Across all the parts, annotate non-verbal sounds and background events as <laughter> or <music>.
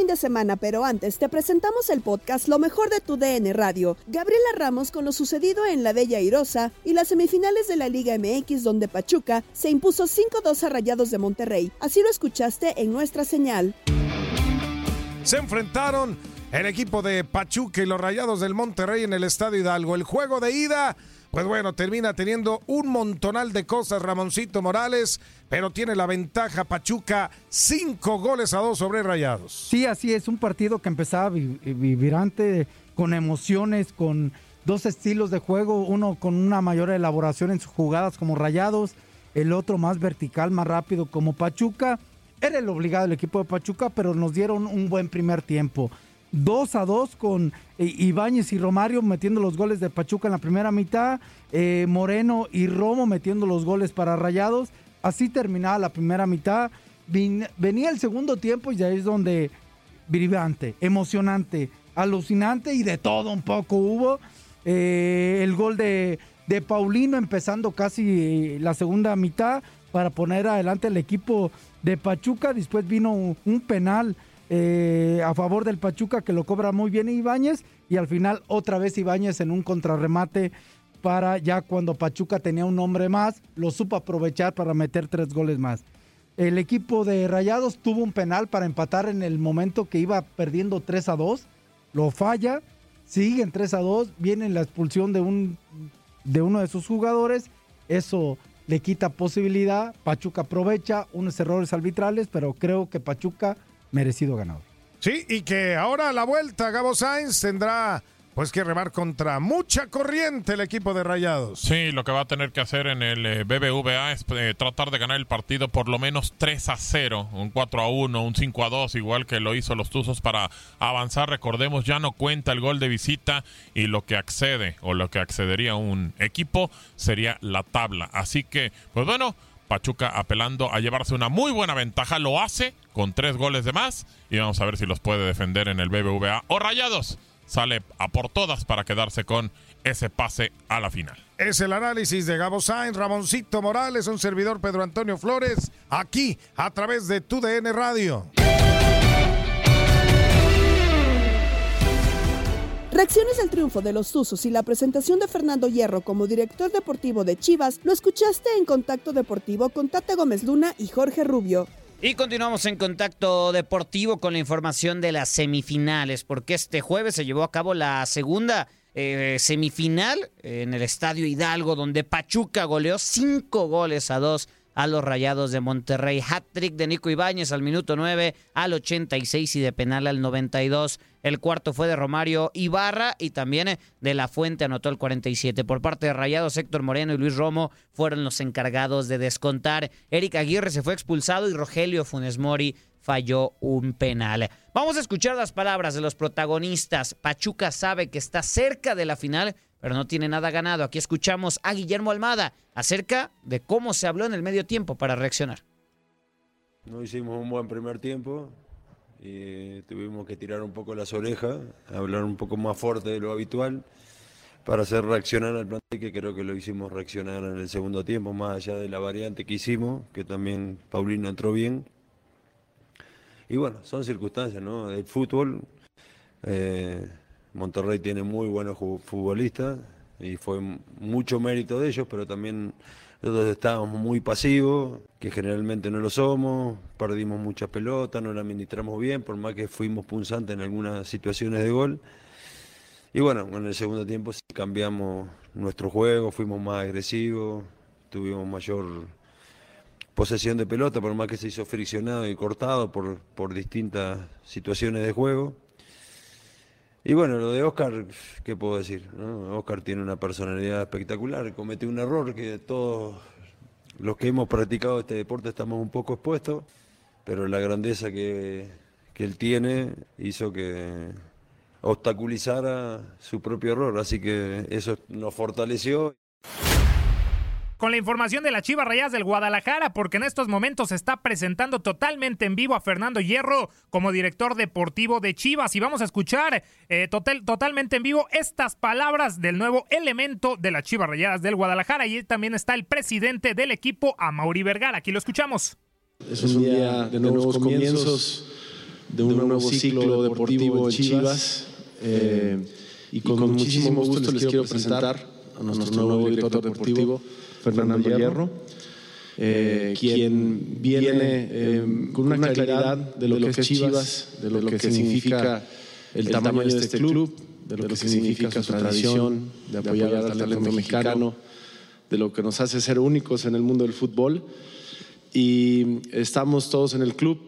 Fin de semana, pero antes te presentamos el podcast Lo mejor de tu DN Radio. Gabriela Ramos con lo sucedido en la Bella Irosa y las semifinales de la Liga MX donde Pachuca se impuso 5-2 a Rayados de Monterrey. Así lo escuchaste en nuestra señal. Se enfrentaron el equipo de Pachuca y los Rayados del Monterrey en el Estadio Hidalgo. El juego de ida pues bueno, termina teniendo un montonal de cosas Ramoncito Morales, pero tiene la ventaja Pachuca, cinco goles a dos sobre Rayados. Sí, así es, un partido que empezaba vi- vibrante, con emociones, con dos estilos de juego, uno con una mayor elaboración en sus jugadas como Rayados, el otro más vertical, más rápido como Pachuca. Era el obligado el equipo de Pachuca, pero nos dieron un buen primer tiempo. 2 a 2 con eh, Ibáñez y Romario metiendo los goles de Pachuca en la primera mitad, eh, Moreno y Romo metiendo los goles para Rayados. Así terminaba la primera mitad. Venía el segundo tiempo y ahí es donde vibrante, emocionante, alucinante y de todo un poco hubo. Eh, el gol de, de Paulino empezando casi la segunda mitad para poner adelante el equipo de Pachuca. Después vino un penal eh, a favor del Pachuca que lo cobra muy bien Ibáñez y al final otra vez Ibáñez en un contrarremate para ya cuando Pachuca tenía un hombre más, lo supo aprovechar para meter tres goles más. El equipo de Rayados tuvo un penal para empatar en el momento que iba perdiendo 3 a 2, lo falla, siguen 3 a 2, viene la expulsión de, un, de uno de sus jugadores, eso le quita posibilidad, Pachuca aprovecha unos errores arbitrales, pero creo que Pachuca merecido ganador. Sí, y que ahora a la vuelta Gabo Sainz tendrá pues que remar contra mucha corriente el equipo de Rayados. Sí, lo que va a tener que hacer en el eh, BBVA es eh, tratar de ganar el partido por lo menos 3 a 0, un 4 a 1, un 5 a 2, igual que lo hizo los Tuzos para avanzar. Recordemos, ya no cuenta el gol de visita y lo que accede o lo que accedería un equipo sería la tabla. Así que, pues bueno, Pachuca apelando a llevarse una muy buena ventaja, lo hace con tres goles de más y vamos a ver si los puede defender en el BBVA o Rayados. Sale a por todas para quedarse con ese pase a la final. Es el análisis de Gabo Sainz, Ramoncito Morales, un servidor Pedro Antonio Flores, aquí a través de TUDN Radio. Reacciones al triunfo de los Tuzos y la presentación de Fernando Hierro como director deportivo de Chivas lo escuchaste en Contacto Deportivo con Tate Gómez Luna y Jorge Rubio. Y continuamos en contacto deportivo con la información de las semifinales, porque este jueves se llevó a cabo la segunda eh, semifinal en el Estadio Hidalgo, donde Pachuca goleó cinco goles a dos a los Rayados de Monterrey. Hat-trick de Nico Ibáñez al minuto 9, al 86 y de penal al 92. El cuarto fue de Romario Ibarra y también de La Fuente anotó el 47. Por parte de Rayados, Héctor Moreno y Luis Romo fueron los encargados de descontar. Eric Aguirre se fue expulsado y Rogelio Funes Mori falló un penal. Vamos a escuchar las palabras de los protagonistas. Pachuca sabe que está cerca de la final, pero no tiene nada ganado. Aquí escuchamos a Guillermo Almada acerca de cómo se habló en el medio tiempo para reaccionar. No hicimos un buen primer tiempo y tuvimos que tirar un poco las orejas, hablar un poco más fuerte de lo habitual para hacer reaccionar al plantel, que creo que lo hicimos reaccionar en el segundo tiempo, más allá de la variante que hicimos, que también Paulino entró bien. Y bueno, son circunstancias, ¿no? Del fútbol. Eh, Monterrey tiene muy buenos futbolistas y fue mucho mérito de ellos, pero también nosotros estábamos muy pasivos, que generalmente no lo somos, perdimos muchas pelotas, no la administramos bien, por más que fuimos punzantes en algunas situaciones de gol. Y bueno, en el segundo tiempo sí cambiamos nuestro juego, fuimos más agresivos, tuvimos mayor posesión de pelota, por más que se hizo friccionado y cortado por, por distintas situaciones de juego. Y bueno, lo de Oscar, ¿qué puedo decir? Oscar tiene una personalidad espectacular, comete un error que todos los que hemos practicado este deporte estamos un poco expuestos, pero la grandeza que, que él tiene hizo que obstaculizara su propio error, así que eso nos fortaleció con la información de las Chivas Rayas del Guadalajara, porque en estos momentos se está presentando totalmente en vivo a Fernando Hierro como director deportivo de Chivas. Y vamos a escuchar eh, total, totalmente en vivo estas palabras del nuevo elemento de las Chivas Rayadas del Guadalajara. Y también está el presidente del equipo, Mauri Vergara. Aquí lo escuchamos. Es un día de nuevos comienzos, de un nuevo ciclo deportivo en Chivas. Eh, y con, muchísimo gusto les quiero presentar a nuestro nuevo director deportivo Fernando Hierro, eh, quien viene eh, con una claridad de lo, que es Chivas, de lo, que, significa el tamaño de este club, de lo que significa su tradición de apoyar al talento mexicano, de lo que nos hace ser únicos en el mundo del fútbol. Y estamos todos en el club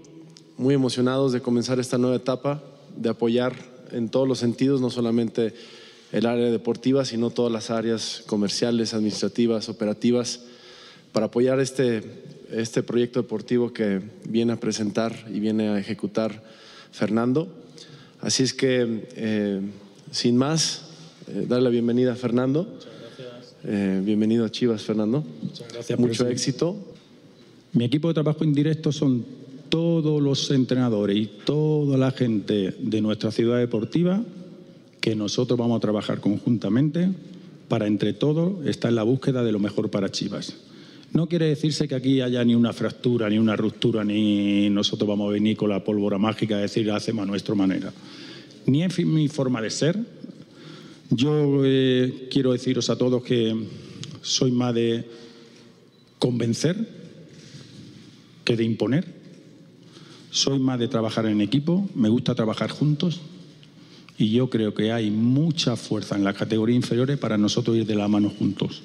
muy emocionados de comenzar esta nueva etapa, de apoyar en todos los sentidos, no solamente el área deportiva, sino todas las áreas comerciales, administrativas, operativas, para apoyar este, este proyecto deportivo que viene a presentar y viene a ejecutar Fernando. Así es que, eh, sin más, eh, darle la bienvenida a Fernando. Muchas gracias. Eh, bienvenido a Chivas, Fernando. Muchas gracias. Mucho éxito. Mi equipo de trabajo indirecto son todos los entrenadores y toda la gente de nuestra ciudad deportiva que nosotros vamos a trabajar conjuntamente para entre todos estar en la búsqueda de lo mejor para Chivas. No quiere decirse que aquí haya ni una fractura, ni una ruptura, ni nosotros vamos a venir con la pólvora mágica a decir hacemos a nuestra manera. Ni es mi forma de ser. Yo eh, quiero deciros a todos que soy más de convencer que de imponer. Soy más de trabajar en equipo, me gusta trabajar juntos, y yo creo que hay mucha fuerza en las categorías inferiores para nosotros ir de la mano juntos.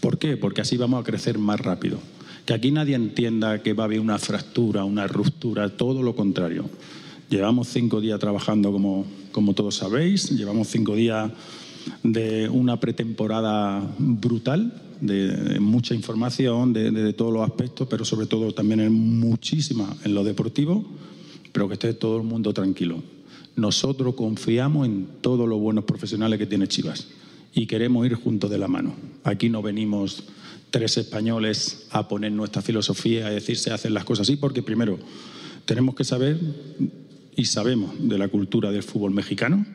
¿Por qué? Porque así vamos a crecer más rápido. Que aquí nadie entienda que va a haber una fractura, una ruptura, todo lo contrario. Llevamos cinco días trabajando, como, como todos sabéis, llevamos cinco días de una pretemporada brutal, de, mucha información, de, de, todos los aspectos, pero sobre todo también en muchísima en lo deportivo, pero que esté todo el mundo tranquilo. Nosotros confiamos en todos los buenos profesionales que tiene Chivas y queremos ir juntos de la mano. Aquí no venimos tres españoles a poner nuestra filosofía, a decir se hacen las cosas así, porque primero tenemos que saber y sabemos de la cultura del fútbol mexicano,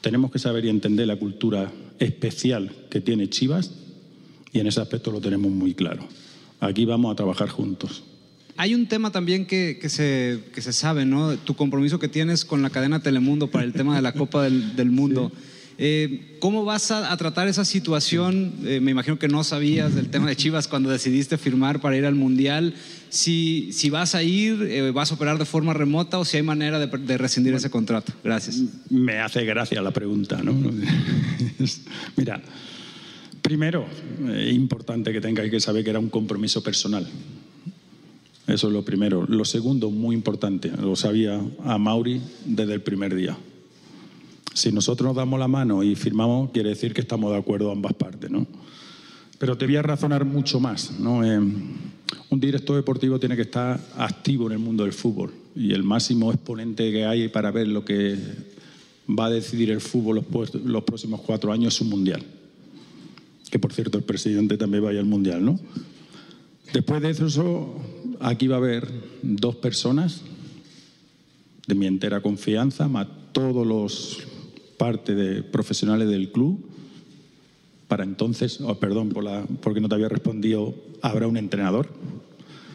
tenemos que saber y entender la cultura especial que tiene Chivas y en ese aspecto lo tenemos muy claro. Aquí vamos a trabajar juntos. Hay un tema también que, que, se, que, se, sabe, ¿no? Tu compromiso que tienes con la cadena Telemundo para el tema de la Copa del, del Mundo. Sí. Eh, ¿Cómo vas a, a, tratar esa situación? Eh, me imagino que no sabías del tema de Chivas cuando decidiste firmar para ir al Mundial. Si, si vas a ir, eh, vas a operar de forma remota o si hay manera de, de rescindir bueno, ese contrato. Gracias. Me hace gracia la pregunta, ¿no? <laughs> Mira, Primero, es importante que tengáis que saber que era un compromiso personal. Eso es lo primero. Lo segundo, muy importante, lo sabía a Mauri desde el primer día. Si nosotros nos damos la mano y firmamos, quiere decir que estamos de acuerdo ambas partes, ¿no? Pero te voy a razonar mucho más, ¿no? Eh, un director deportivo tiene que estar activo en el mundo del fútbol y el máximo exponente que hay para ver lo que va a decidir el fútbol los, los próximos cuatro años es un mundial. Que por cierto el presidente también vaya al mundial, ¿no? Después de eso, aquí va a haber dos personas de mi entera confianza, más todos los parte de profesionales del club. Para entonces, oh, perdón por la, porque no te había respondido, habrá un entrenador.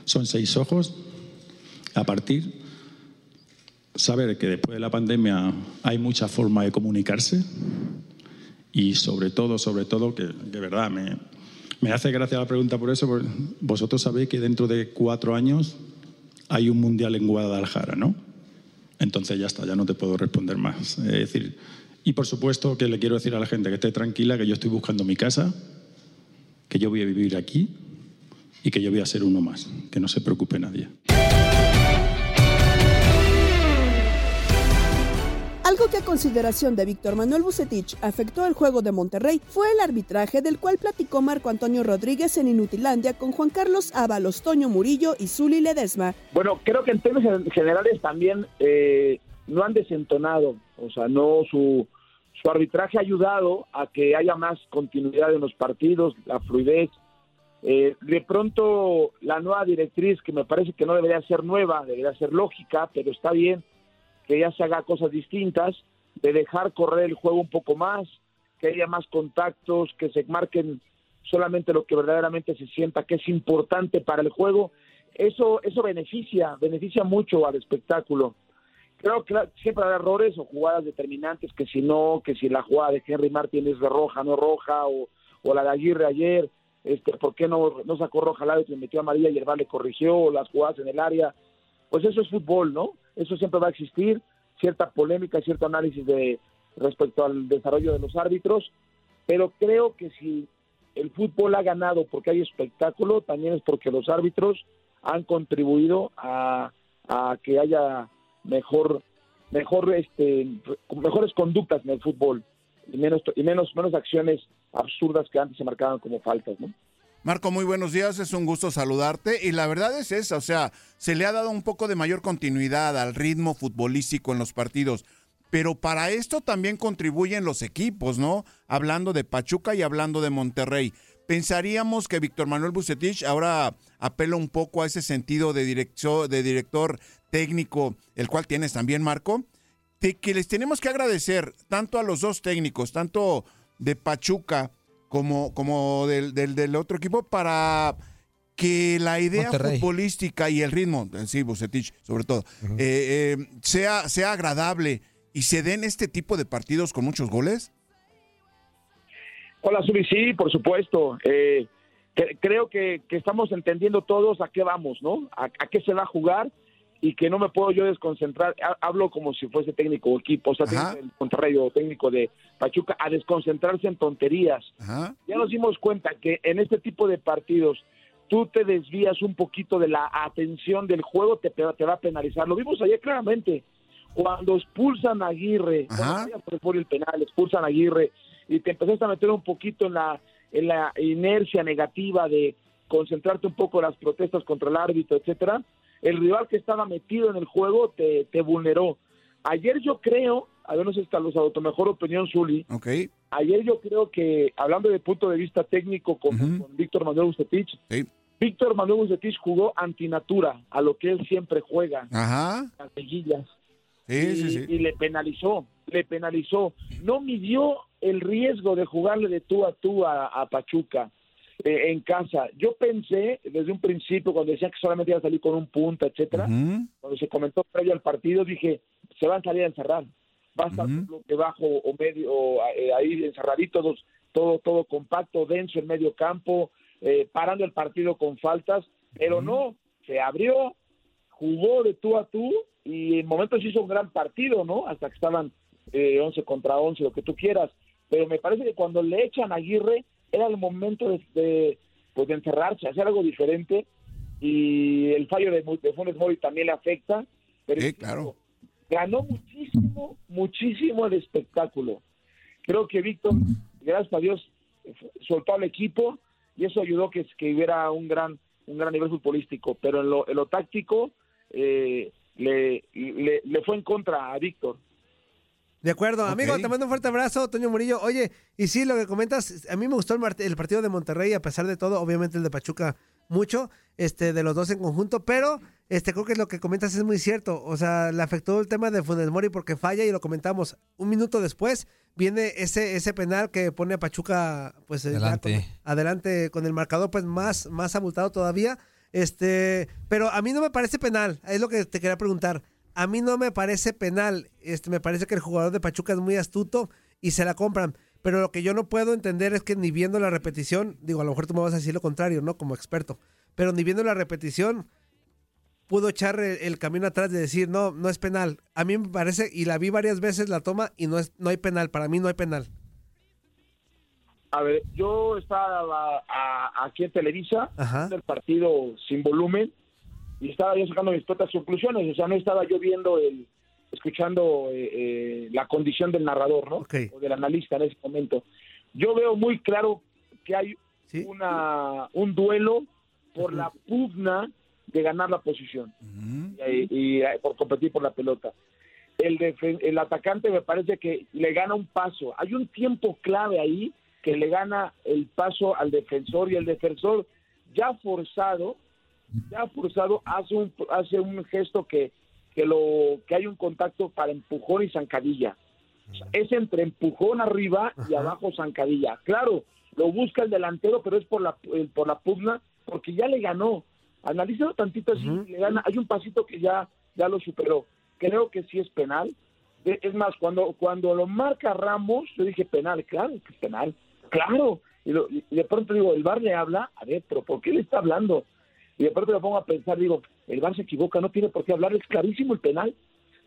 Son seis ojos. A partir, saber que después de la pandemia hay mucha forma de comunicarse y sobre todo, sobre todo, que de verdad me, me hace gracia la pregunta por eso, vosotros sabéis que dentro de cuatro años hay un mundial en Guadalajara, ¿no? Entonces ya está, ya no te puedo responder más. Es decir, y por supuesto que le quiero decir a la gente que esté tranquila, que yo estoy buscando mi casa, que yo voy a vivir aquí y que yo voy a ser uno más, que no se preocupe nadie. Algo que a consideración de Víctor Manuel Bucetich afectó el juego de Monterrey fue el arbitraje del cual platicó Marco Antonio Rodríguez en Inutilandia con Juan Carlos Ábalos, Toño Murillo y Zuli Ledesma. Bueno, creo que en términos generales también eh, no han desentonado, o sea, no su, su arbitraje ha ayudado a que haya más continuidad en los partidos, la fluidez. Eh, de pronto la nueva directriz, que me parece que no debería ser nueva, debería ser lógica, pero está bien que ya se haga cosas distintas, de dejar correr el juego un poco más, que haya más contactos, que se marquen solamente lo que verdaderamente se sienta que es importante para el juego. Eso, eso beneficia, beneficia mucho al espectáculo. Creo que siempre habrá errores o jugadas determinantes que si no, que si la jugada de Henry Martin es de roja, no roja, o, la de Aguirre ayer, este, ¿por qué no, no sacó roja al lado y metió a María y el le corrigió, o las jugadas en el área? Pues eso es fútbol, ¿no? Eso siempre va a existir, cierta polémica, cierto análisis de respecto al desarrollo de los árbitros, pero creo que si el fútbol ha ganado porque hay espectáculo, también es porque los árbitros han contribuido a, que haya mejor mejor este mejores conductas en el fútbol y menos y menos menos acciones absurdas que antes se marcaban como faltas, ¿no? Marco, muy buenos días, es un gusto saludarte y la verdad es esa, o sea, se le ha dado un poco de mayor continuidad al ritmo futbolístico en los partidos, pero para esto también contribuyen los equipos, ¿no? Hablando de Pachuca y hablando de Monterrey. Pensaríamos que Víctor Manuel Bucetich ahora apela un poco a ese sentido de, director, de director técnico, el cual tienes también, Marco, de que les tenemos que agradecer tanto a los dos técnicos, tanto de Pachuca como, como del, del, otro equipo, para que la idea futbolística y el ritmo, sí, Bucetich sobre todo, eh, eh, sea, sea agradable y se den este tipo de partidos con muchos goles. Hola, Subi, sí, por supuesto. Eh, creo que, estamos entendiendo todos a qué vamos, ¿no? A, qué se va a jugar y que no me puedo yo desconcentrar. Hablo como si fuese técnico o equipo, o sea, técnico del Monterrey o técnico de Pachuca, a desconcentrarse en tonterías. Ya nos dimos cuenta que en este tipo de partidos tú te desvías un poquito de la atención del juego, te, te va a penalizar. Lo vimos ayer claramente. Cuando expulsan a Aguirre, por el penal, expulsan a Aguirre, y te empezaste a meter un poquito en la, en la inercia negativa de concentrarte un poco en las protestas contra el árbitro, etcétera, el rival que estaba metido en el juego te, te vulneró. Ayer yo creo, a ver, no sé si los a tu mejor opinión, Zuli. Okay. Ayer yo creo que, hablando de punto de vista técnico con, Víctor Manuel Bucetich, Víctor Manuel Bucetich jugó antinatura a lo que él siempre juega, Ajá. las seguillas. Sí, sí, sí. y le penalizó, le penalizó. No midió el riesgo de jugarle de tú a tú a, Pachuca eh, en casa. Yo pensé desde un principio, cuando decía que solamente iba a salir con un punto, etcétera, cuando se comentó previo al partido, dije, se van a salir a encerrar. Va a estar un bloque bajo o medio, eh, ahí encerraditos, todo, todo compacto, denso en medio campo, eh, parando el partido con faltas, pero no, se abrió, jugó de tú a tú y en momentos hizo un gran partido, ¿no? Hasta que estaban eh, 11 contra 11, lo que tú quieras pero me parece que cuando le echan a Aguirre, era el momento de, de, pues, de encerrarse, hacer algo diferente y el fallo de, de Funes Mori también le afecta. Pero Sí, claro. ganó muchísimo, muchísimo el espectáculo. Creo que Víctor, gracias a Dios, soltó al equipo y eso ayudó que, que hubiera un gran un gran nivel futbolístico, pero en lo, en lo táctico eh, le, le, le fue en contra a Víctor. De acuerdo, amigo, te mando un fuerte abrazo, Toño Murillo. Oye, y sí, lo que comentas, a mí me gustó el, el partido de Monterrey, a pesar de todo, obviamente el de Pachuca mucho, este, de los dos en conjunto, pero este, creo que lo que comentas es muy cierto. O sea, le afectó el tema de Funes Mori porque falla y lo comentamos. Un minuto después viene ese, ese penal que pone a Pachuca, pues, Adelante. con- adelante con el marcador, pues, más, más abultado todavía. Este, pero a mí no me parece penal, es lo que te quería preguntar. A mí no me parece penal. Este, me parece que el jugador de Pachuca es muy astuto y se la compran. Pero lo que yo no puedo entender es que ni viendo la repetición, digo, a lo mejor tú me vas a decir lo contrario, ¿no? Como experto. Pero ni viendo la repetición, pudo echar el, el camino atrás de decir, no, no es penal. A mí me parece, y la vi varias veces la toma, y no, es, no hay penal. Para mí no hay penal. A ver, yo estaba a- aquí en Televisa, Ajá. el partido sin volumen, y estaba yo sacando mis propias conclusiones, o sea, no estaba yo viendo el, escuchando eh, eh, la condición del narrador, ¿no? O del analista en ese momento. Yo veo muy claro que hay una, un duelo por la pugna de ganar la posición y, y, eh, por competir por la pelota. El, el atacante me parece que le gana un paso. Hay un tiempo clave ahí que le gana el paso al defensor y el defensor ya forzado, ya forzado hace un hace un gesto que que lo que hay un contacto para empujón y zancadilla. O sea, es entre empujón arriba y abajo zancadilla. Claro, lo busca el delantero, pero es por la por la pugna porque ya le ganó. Analízalo tantito así, le gana. Hay un pasito que ya ya lo superó. Creo que sí es penal. Es más, cuando cuando lo marca Ramos, yo dije penal, claro que es penal, claro. Y, lo- y de pronto digo, el bar le habla, a ver, pero ¿por qué le está hablando? Y de pronto me pongo a pensar, digo, el bar se equivoca, no tiene por qué hablar, es clarísimo el penal.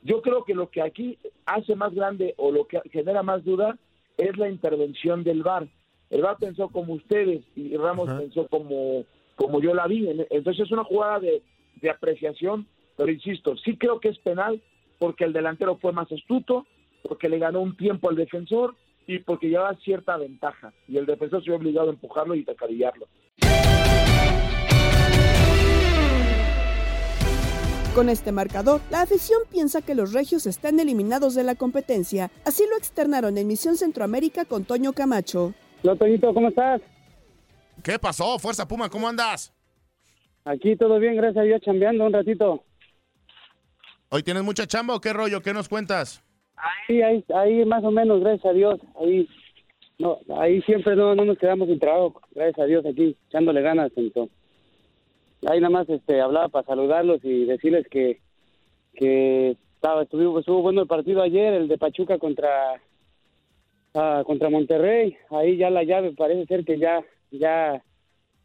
Yo creo que lo que aquí hace más grande o lo que genera más duda es la intervención del VAR. El VAR pensó como ustedes y Ramos pensó como, como yo la vi. Entonces es una jugada de, de apreciación, pero insisto, sí creo que es penal porque el delantero fue más astuto, porque le ganó un tiempo al defensor y porque llevaba cierta ventaja. Y el defensor se vio obligado a empujarlo y acarillarlo. Con este marcador, la afición piensa que los regios están eliminados de la competencia. Así lo externaron en Misión Centroamérica con Toño Camacho. Hola, Toñito, ¿cómo estás? ¿Qué pasó? Fuerza Puma, ¿cómo andas? Aquí todo bien, gracias a Dios, chambeando un ratito. ¿Hoy tienes mucha chamba o qué rollo? ¿Qué nos cuentas? Sí, ahí, ahí más o menos, gracias a Dios. Ahí, no, ahí siempre no, no nos quedamos sin trabajo, gracias a Dios, aquí, echándole ganas. Toñito. Ahí nada más este, hablaba para saludarlos y decirles que, que estaba, estuvo, estuvo bueno el partido ayer, el de Pachuca contra, ah, contra Monterrey. Ahí ya la llave parece ser que ya, ya,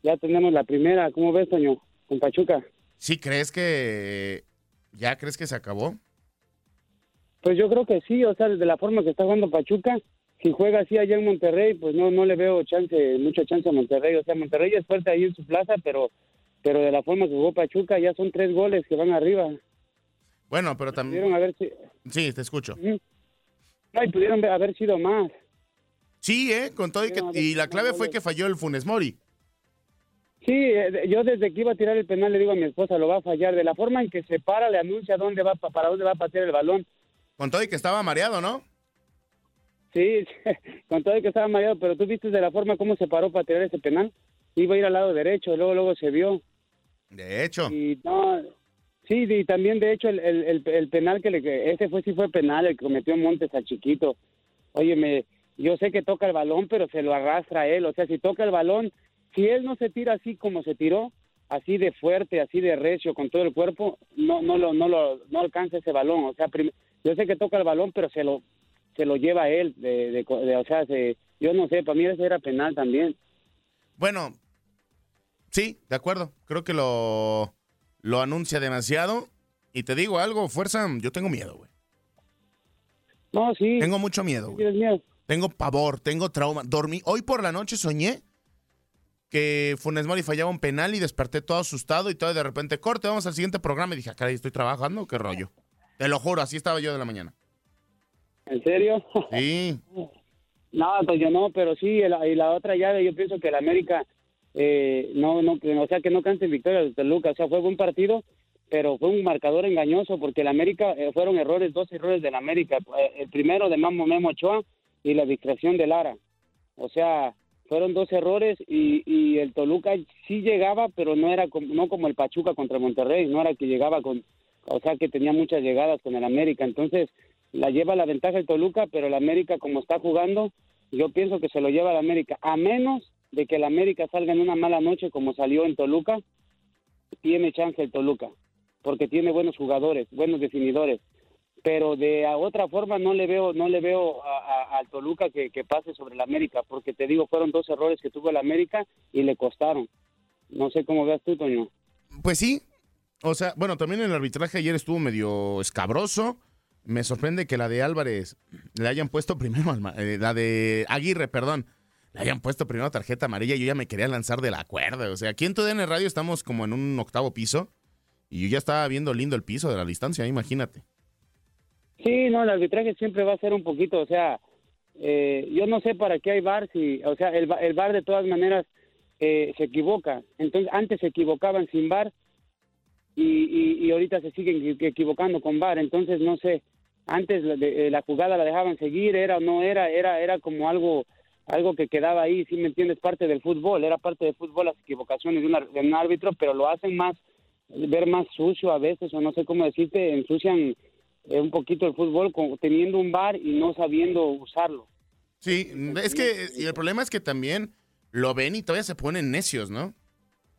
ya tenemos la primera. ¿Cómo ves, Toño? Con Pachuca. ¿Sí crees que ya crees que se acabó? Pues yo creo que sí, o sea, de la forma que está jugando Pachuca, si juega así allá en Monterrey, pues no no le veo chance, mucha chance a Monterrey. O sea, Monterrey es fuerte ahí en su plaza, pero pero de la forma que jugó Pachuca ya son tres goles que van arriba. Bueno, pero también... Pudieron haber Sí, te escucho. no, y pudieron haber sido más. Sí, ¿eh? Con todo y, que, y la clave fue que falló el Funes Mori. Sí, eh, yo desde que iba a tirar el penal le digo a mi esposa, lo va a fallar. De la forma en que se para, le anuncia dónde va, pa- para dónde va a patear el balón. Con todo y que estaba mareado, ¿no? Sí, <laughs> con todo y que estaba mareado, pero tú viste de la forma cómo se paró para tirar ese penal. Iba a ir al lado derecho, luego luego se vio. De hecho. Y no, sí, y también de hecho el, el, el, el penal que le ese fue sí fue penal el que cometió Montes a Chiquito. Oye, me, yo sé que toca el balón, pero se lo arrastra él. O sea, si toca el balón, si él no se tira así como se tiró, así de fuerte, así de recio, con todo el cuerpo, no no lo no lo no alcanza ese balón. O sea, yo sé que toca el balón, pero se lo se lo lleva él. De, de, de- o sea, se, yo no sé, para mí ese era penal también. Bueno, sí, de acuerdo. Creo que lo, lo anuncia demasiado. Y te digo algo, fuerza, yo tengo miedo, güey. No, sí. Tengo mucho miedo, güey. Tengo pavor, tengo trauma. Dormí, hoy por la noche soñé que Funes Mori fallaba un penal y desperté todo asustado y todo de repente, corte, vamos al siguiente programa. Y dije, ah, caray, estoy trabajando, qué rollo. Te lo juro, así estaba yo de la mañana. ¿En serio? Sí. <laughs> No, pues yo no, pero sí, y la otra llave, yo pienso que el América, eh, no, no, o sea, que no cante victoria de Toluca, o sea, fue buen partido, pero fue un marcador engañoso porque el América, eh, fueron errores, dos errores del América, eh, el primero de Mamo Memo Ochoa y la distracción de Lara, o sea, fueron dos errores y, y el Toluca sí llegaba, pero no era como, no como el Pachuca contra Monterrey, no era que llegaba con, o sea, que tenía muchas llegadas con el América, entonces la lleva la ventaja el Toluca, pero el América como está jugando, yo pienso que se lo lleva el América, a menos de que el América salga en una mala noche como salió en Toluca, tiene chance el Toluca, porque tiene buenos jugadores, buenos definidores, pero de otra forma no le veo, no le veo al Toluca que, que pase sobre el América, porque te digo, fueron dos errores que tuvo el América y le costaron. No sé cómo veas tú, Toño. Pues sí, o sea, bueno, también el arbitraje ayer estuvo medio escabroso. Me sorprende que la de Álvarez le hayan puesto <laughs> primero, eh, la de Aguirre, perdón, le hayan puesto primero tarjeta amarilla. Yo ya me quería lanzar de la cuerda. O sea, aquí en TUDN Radio estamos como en un octavo piso y yo ya estaba viendo lindo el piso de la distancia, imagínate. Sí, no, el arbitraje siempre va a ser un poquito, o sea, eh, yo no sé para qué hay VAR, si, o sea, el, el VAR de todas maneras eh, se equivoca. Entonces, antes se equivocaban sin VAR y, y, ahorita se siguen equivocando con VAR. Entonces, no sé, antes la, de, la jugada la dejaban seguir, era o no era, era, era como algo algo que quedaba ahí, si me entiendes, parte del fútbol, era parte del fútbol las equivocaciones de, un árbitro, pero lo hacen más, ver más sucio a veces, o no sé cómo decirte, ensucian eh, un poquito el fútbol teniendo un bar y no sabiendo usarlo. Sí, es que, y el problema es que también lo ven y todavía se ponen necios, ¿no?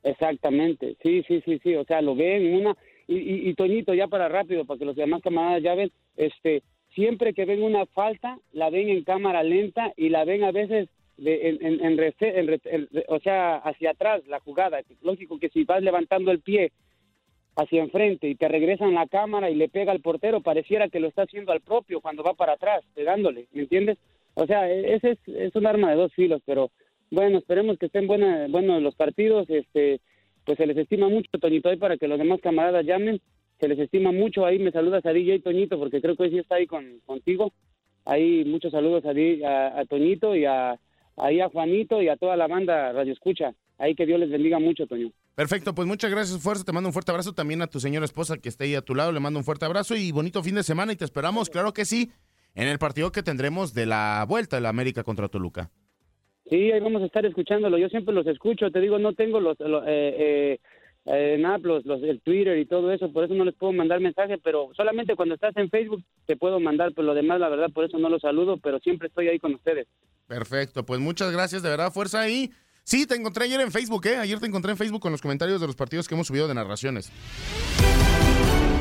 Exactamente, sí, sí, sí, sí, o sea, lo ven una y, y, Toñito ya para rápido para que los demás camaradas ya ven, este, siempre que ven una falta la ven en cámara lenta y la ven a veces de, en, en, o sea, hacia atrás la jugada, lógico que si vas levantando el pie hacia enfrente y te regresan la cámara y le pega al portero, pareciera que lo está haciendo al propio cuando va para atrás, pegándole, ¿me entiendes? O sea, e, es, es un arma de dos filos, pero bueno, esperemos que estén buenos los partidos. Este, pues se les estima mucho, Toñito, para que los demás camaradas llamen. Se les estima mucho. Ahí me saludas a DJ Toñito, porque creo que hoy sí está ahí con, contigo. Ahí muchos saludos a, a, Toñito y a, ahí a Juanito y a toda la banda Radio Escucha. Ahí que Dios les bendiga mucho, Toño. Perfecto, pues muchas gracias, Fuerza. Te mando un fuerte abrazo también a tu señora esposa que está ahí a tu lado. Le mando un fuerte abrazo y bonito fin de semana. Y te esperamos, claro que sí, en el partido que tendremos de la vuelta de la América contra Toluca. Sí, ahí vamos a estar escuchándolo. Yo siempre los escucho. Te digo, no tengo los, eh, eh, eh, nada, los, el Twitter y todo eso, por eso no les puedo mandar mensaje, pero solamente cuando estás en Facebook te puedo mandar, pero lo demás, la verdad, por eso no los saludo, pero siempre estoy ahí con ustedes. Perfecto, pues muchas gracias, de verdad, fuerza ahí. Sí, te encontré ayer en Facebook, ¿eh? Ayer te encontré en Facebook con los comentarios de los partidos que hemos subido de narraciones.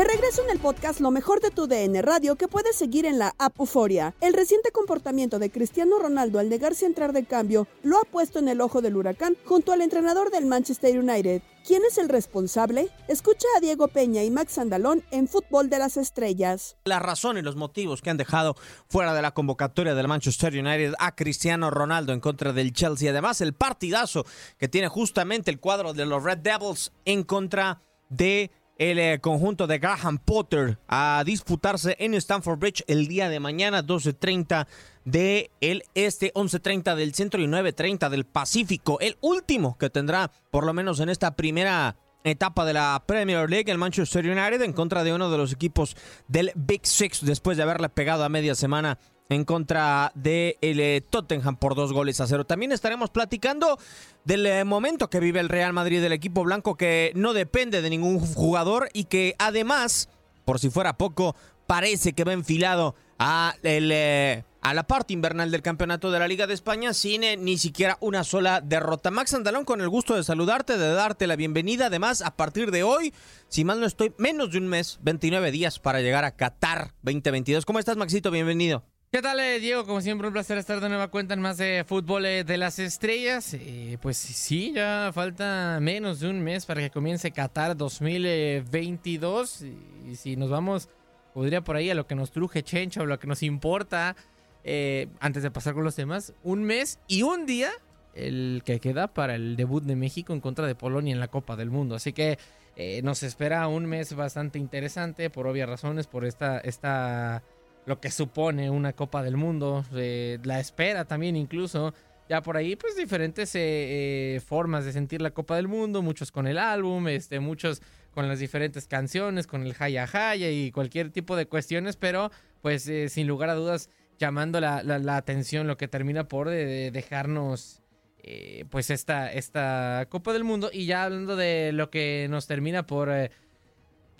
De regreso en el podcast Lo mejor de tu DN Radio que puedes seguir en la app Euforia. El reciente comportamiento de Cristiano Ronaldo al negarse a entrar de cambio lo ha puesto en el ojo del huracán junto al entrenador del Manchester United. ¿Quién es el responsable? Escucha a Diego Peña y Max Andalón en Fútbol de las Estrellas. La razón y los motivos que han dejado fuera de la convocatoria del Manchester United a Cristiano Ronaldo en contra del Chelsea. Además, el partidazo que tiene justamente el cuadro de los Red Devils en contra de el eh, conjunto de Graham Potter a disputarse en Stamford Bridge el día de mañana, 12.30 del este, 11.30 del centro y 9.30 del Pacífico. El último que tendrá, por lo menos en esta primera etapa de la Premier League, el Manchester United en contra de uno de los equipos del Big Six después de haberle pegado a media semana en contra de eh, Tottenham por dos goles a cero. También estaremos platicando del eh, momento que vive el Real Madrid del equipo blanco que no depende de ningún jugador y que además, por si fuera poco, parece que va enfilado a, el, eh, a la parte invernal del campeonato de la Liga de España sin ni siquiera una sola derrota. Max Andalón, con el gusto de saludarte, de darte la bienvenida. Además, a partir de hoy, si mal no estoy, menos de un mes, 29 días para llegar a Qatar 2022. ¿Cómo estás, Maxito? Bienvenido. ¿Qué tal, eh, Diego? Como siempre, un placer estar de nueva cuenta en más de fútbol eh, de las estrellas. Eh, pues sí, ya falta menos de un mes para que comience Qatar 2022. Y, si nos vamos, podría por ahí a lo que nos truje Chencha o lo que nos importa, antes de pasar con los temas, un mes y un día el que queda para el debut de México en contra de Polonia en la Copa del Mundo. Así que nos espera un mes bastante interesante por obvias razones, por esta... esta lo que supone una Copa del Mundo, eh, la espera también incluso. Ya por ahí, pues diferentes eh, eh, formas de sentir la Copa del Mundo, muchos con el álbum, este, muchos con las diferentes canciones, con el Jaya Jaya y cualquier tipo de cuestiones, pero pues sin lugar a dudas llamando la, atención lo que termina por de- de dejarnos pues esta, esta Copa del Mundo y ya hablando de lo que nos termina por...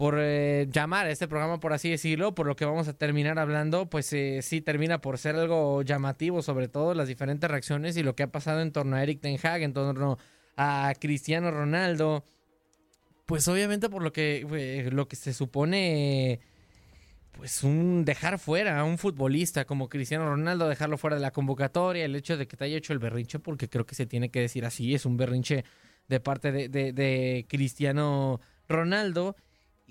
por eh, llamar a este programa, por así decirlo, por lo que vamos a terminar hablando, pues eh, sí termina por ser algo llamativo, sobre todo las diferentes reacciones y lo que ha pasado en torno a Eric Ten Hag, en torno a Cristiano Ronaldo, pues obviamente por lo que, eh, lo que se supone, pues un dejar fuera a un futbolista como Cristiano Ronaldo, dejarlo fuera de la convocatoria, el hecho de que te haya hecho el berrinche, porque creo que se tiene que decir así, es un berrinche de parte de- de Cristiano Ronaldo.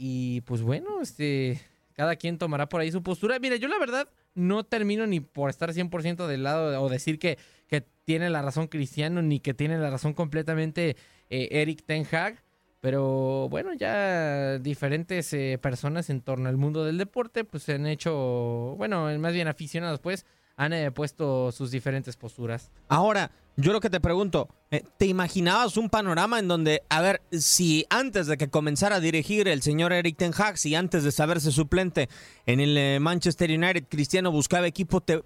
Y pues bueno, este, cada quien tomará por ahí su postura. Mira, yo la verdad no termino ni por estar 100% del lado o decir que, que tiene la razón Cristiano ni que tiene la razón completamente eh, Eric Ten Hag. Pero bueno, ya diferentes eh, personas en torno al mundo del deporte pues se han hecho, bueno, más bien aficionados pues, han eh, puesto sus diferentes posturas. Ahora, yo lo que te pregunto, eh, ¿te imaginabas un panorama en donde, a ver, si antes de que comenzara a dirigir el señor Eric Ten Hag, antes de saberse suplente en el eh, Manchester United, Cristiano buscaba equipo, ¿te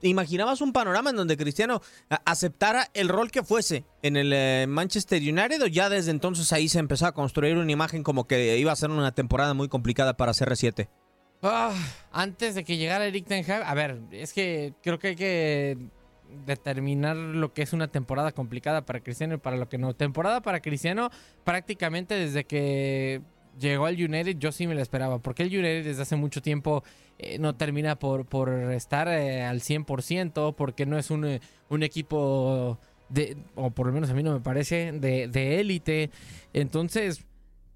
imaginabas un panorama en donde Cristiano aceptara el rol que fuese en el Manchester United o ya desde entonces ahí se empezó a construir una imagen como que iba a ser una temporada muy complicada para CR7? Ah, antes de que llegara Eric Ten Hag, a ver, es que creo que hay que determinar lo que es una temporada complicada para Cristiano y para lo que no. Temporada para Cristiano prácticamente desde que llegó al United yo sí me la esperaba, porque el United desde hace mucho tiempo eh, no termina por, por estar eh, al 100%, porque no es un, eh, un equipo de, o por lo menos a mí no me parece, de de élite. Entonces,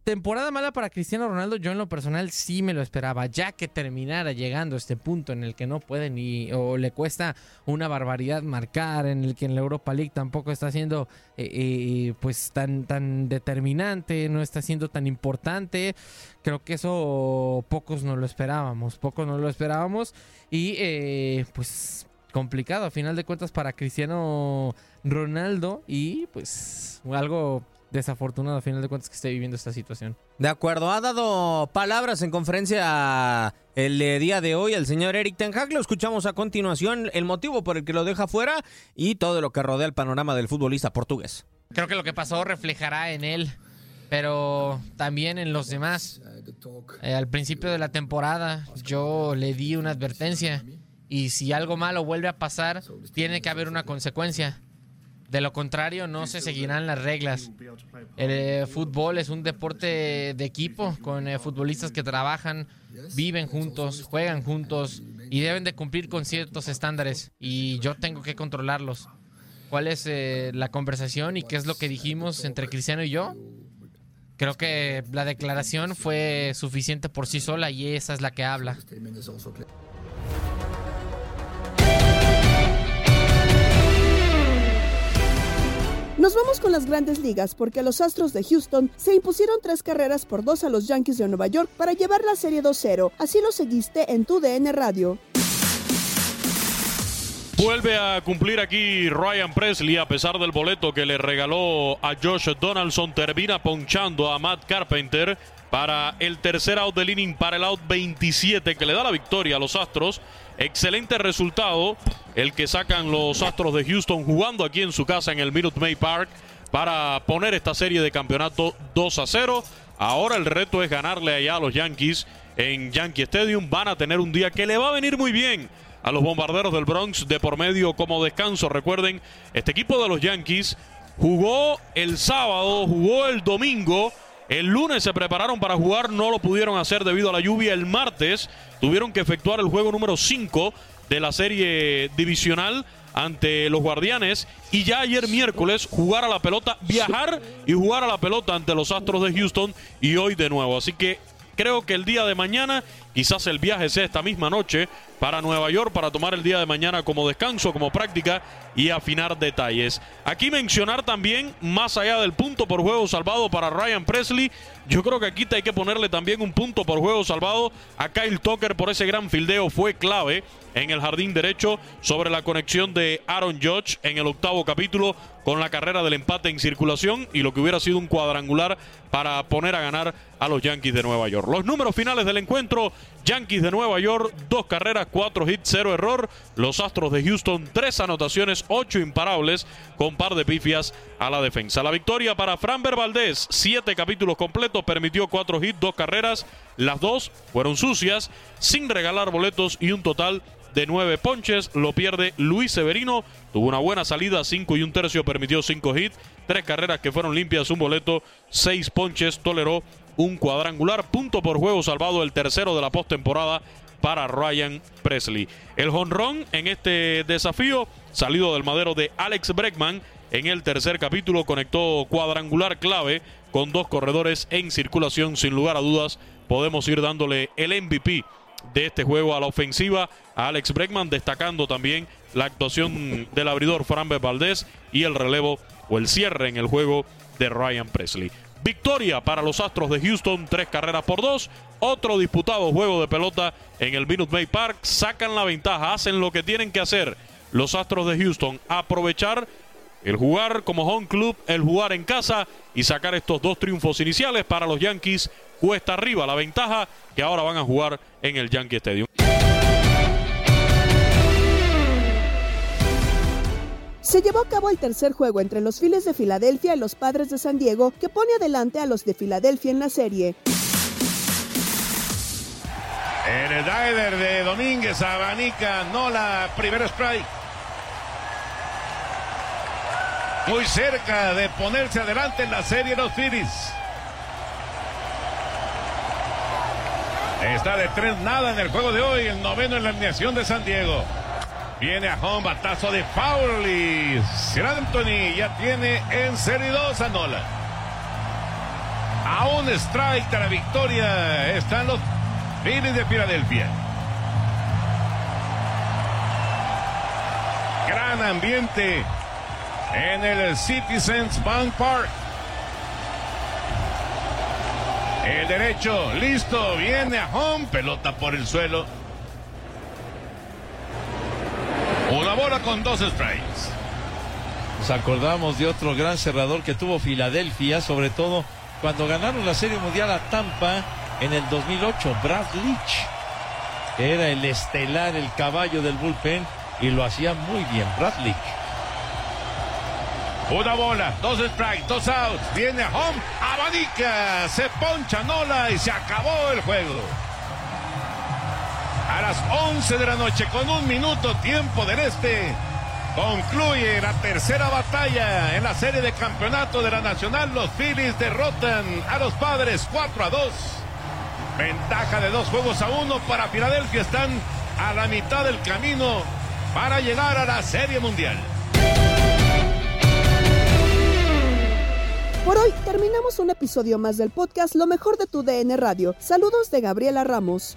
Temporada mala para Cristiano Ronaldo, yo en lo personal sí me lo esperaba, ya que terminara llegando a este punto en el que no puede ni o le cuesta una barbaridad marcar, en el que en la Europa League tampoco está siendo eh, eh, pues tan tan determinante, no está siendo tan importante. Creo que eso pocos no lo esperábamos, pocos no lo esperábamos y eh, pues complicado a final de cuentas para Cristiano Ronaldo y pues algo desafortunado a final de cuentas que esté viviendo esta situación. De acuerdo, ha dado palabras en conferencia el día de hoy el señor Eric Ten Hag. Lo escuchamos a continuación, el motivo por el que lo deja fuera y todo lo que rodea el panorama del futbolista portugués. Creo que lo que pasó reflejará en él, pero también en los demás. Eh, al principio de la temporada yo le di una advertencia y si algo malo vuelve a pasar, tiene que haber una consecuencia. De lo contrario, no se seguirán las reglas. El eh, fútbol es un deporte de equipo, con eh, futbolistas que trabajan, viven juntos, juegan juntos y deben de cumplir con ciertos estándares. Y yo tengo que controlarlos. ¿Cuál es eh, la conversación y qué es lo que dijimos entre Cristiano y yo? Creo que la declaración fue suficiente por sí sola y esa es la que habla. Nos vamos con las grandes ligas porque los Astros de Houston se impusieron tres carreras por dos a los Yankees de Nueva York para llevar la serie 2-0. Así lo seguiste en tu DN Radio. Vuelve a cumplir aquí Ryan Presley a pesar del boleto que le regaló a Josh Donaldson. Termina ponchando a Matt Carpenter para el tercer out del inning, para el out 27 que le da la victoria a los Astros Excelente resultado el que sacan los Astros de Houston jugando aquí en su casa en el Minute Maid Park para poner esta serie de campeonato 2 a 0. Ahora el reto es ganarle allá a los Yankees en Yankee Stadium. Van a tener un día que le va a venir muy bien a los bombarderos del Bronx de por medio como descanso. Recuerden, este equipo de los Yankees jugó el sábado, jugó el domingo. El lunes se prepararon para jugar, no lo pudieron hacer debido a la lluvia. El martes tuvieron que efectuar el juego número 5 de la serie divisional ante los Guardianes y ya ayer miércoles jugar a la pelota, viajar y jugar a la pelota ante los Astros de Houston y hoy de nuevo. Así que creo que el día de mañana, quizás el viaje sea esta misma noche para Nueva York para tomar el día de mañana como descanso, como práctica y afinar detalles. Aquí mencionar también, más allá del punto por juego salvado para Ryan Presley, yo creo que aquí hay que ponerle también un punto por juego salvado a Kyle Tucker por ese gran fildeo, fue clave en el jardín derecho sobre la conexión de Aaron Judge en el octavo capítulo con la carrera del empate en circulación y lo que hubiera sido un cuadrangular para poner a ganar a los Yankees de Nueva York. Los números finales del encuentro, Yankees de Nueva York, dos carreras, cuatro hits, cero error. Los Astros de Houston, tres anotaciones, ocho imparables, con par de pifias a la defensa. La victoria para Framber Valdez, siete capítulos completos, permitió cuatro hits, dos carreras. Las dos fueron sucias, sin regalar boletos y un total de nueve ponches. Lo pierde Luis Severino. Tuvo una buena salida, cinco y un tercio, permitió cinco hits, tres carreras que fueron limpias, un boleto, seis ponches, toleró un cuadrangular, punto por juego salvado, el tercero de la postemporada para Ryan Presley. El jonrón en este desafío, salido del madero de Alex Breckman, en el tercer capítulo conectó cuadrangular clave con dos corredores en circulación, sin lugar a dudas, podemos ir dándole el MVP de este juego a la ofensiva a Alex Bregman, destacando también la actuación del abridor Framber Valdés y el relevo o el cierre en el juego de Ryan Presley. Victoria para los Astros de Houston, tres carreras por dos. Otro disputado juego de pelota en el Minute Maid Park. Sacan la ventaja, hacen lo que tienen que hacer los Astros de Houston. Aprovechar el jugar como home club, el jugar en casa y sacar estos dos triunfos iniciales para los Yankees. Cuesta arriba la ventaja que ahora van a jugar en el Yankee Stadium. Se llevó a cabo el tercer juego entre los Phillies de Filadelfia y los Padres de San Diego, que pone adelante a los de Filadelfia en la serie. En el diver de Domínguez, abanica Nola, primer strike. Muy cerca de ponerse adelante en la serie los Phillies. Está de tres nada en el juego de hoy, el noveno en la alineación de San Diego. Viene a home, batazo de Pauli. Sir Anthony ya tiene en serie 2 a Nola. A un strike de la victoria están los Phillies de Filadelfia. Gran ambiente en el Citizens Bank Park. El derecho, listo, viene a home, pelota por el suelo. Bola con dos strikes. Nos acordamos de otro gran cerrador que tuvo Filadelfia, sobre todo cuando ganaron la Serie Mundial a Tampa en el 2008, Brad Leach. Era el estelar, el caballo del bullpen y lo hacía muy bien, Brad Leach. Una bola, dos strikes, dos outs. Viene a home, abanica, se poncha Nola y se acabó el juego. A las 11 de la noche, con un minuto tiempo del este, concluye la tercera batalla en la serie de campeonato de la Nacional. Los Phillies derrotan a los padres 4 a 2. Ventaja de dos juegos a uno para Filadelfia. Están a la mitad del camino para llegar a la Serie Mundial. Por hoy terminamos un episodio más del podcast Lo mejor de tu DN Radio. Saludos de Gabriela Ramos.